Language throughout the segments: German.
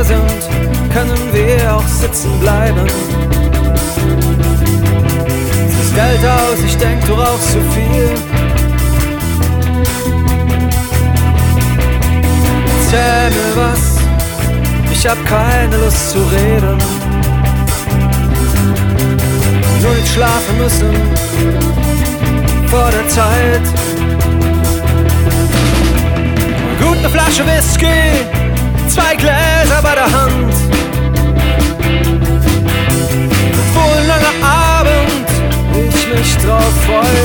hier sind, können wir auch sitzen bleiben. Siehst Geld aus, ich denk, du rauchst zu viel. Erzähl mir was, ich hab keine Lust zu reden. Nur nicht schlafen müssen vor der Zeit. Gut, eine Flasche Whisky, zwei Gläser bei der Hand. Wohl ein langer Abend, ich mich drauf freu.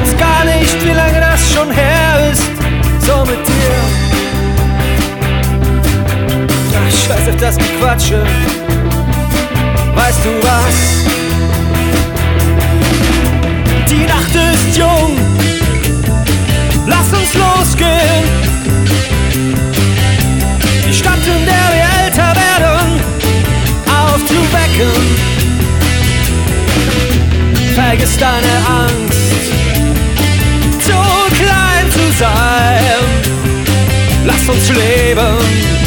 Weiß gar nicht, wie lange das schon her ist, so mit dir. Ach, scheiß auf das Gequatsche. Weißt du was? Vergiss deine Angst, zu klein zu sein. Lass uns leben.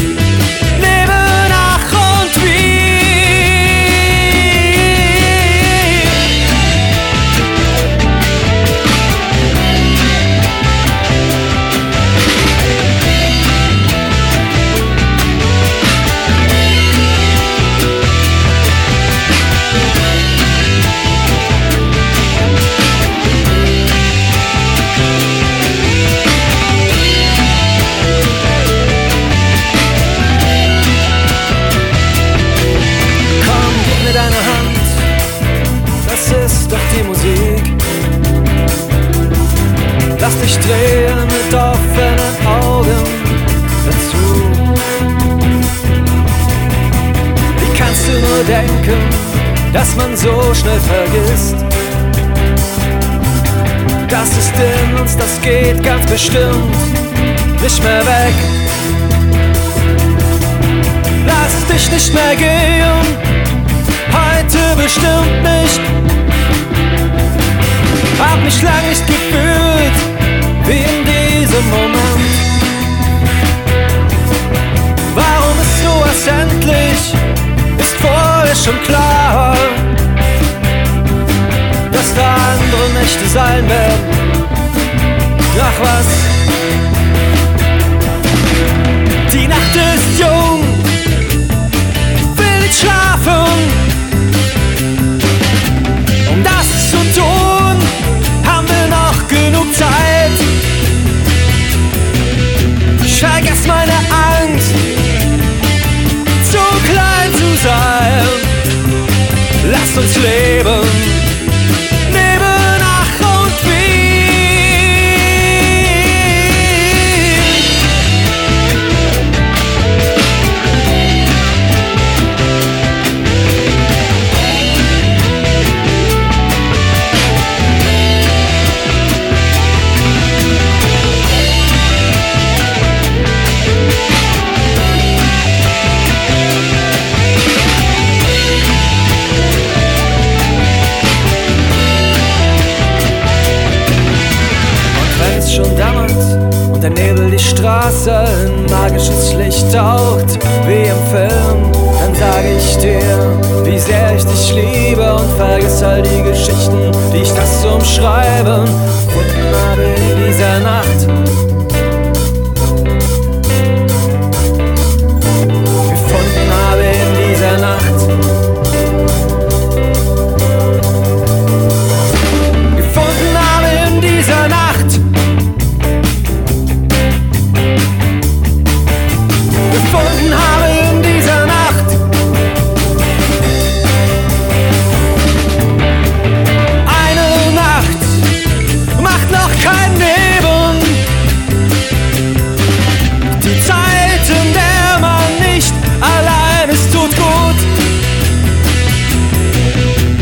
Lass dich drehen mit offenen Augen dazu. Wie kannst du nur denken, dass man so schnell vergisst? Das ist in uns, das geht ganz bestimmt nicht mehr weg. Lass dich nicht mehr gehen, heute bestimmt nicht. Hab mich lang ist sowas endlich? Ist vorher schon klar, dass da andere Nächte sein werden. Ach was, In magisches Licht taucht, wie im Film, dann sage ich dir, wie sehr ich dich liebe und vergiss all die Geschichten, die ich das umschreiben in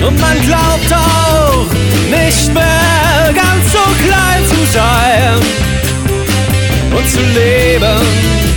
Und man glaubt auch nicht mehr ganz so klein zu sein und zu leben.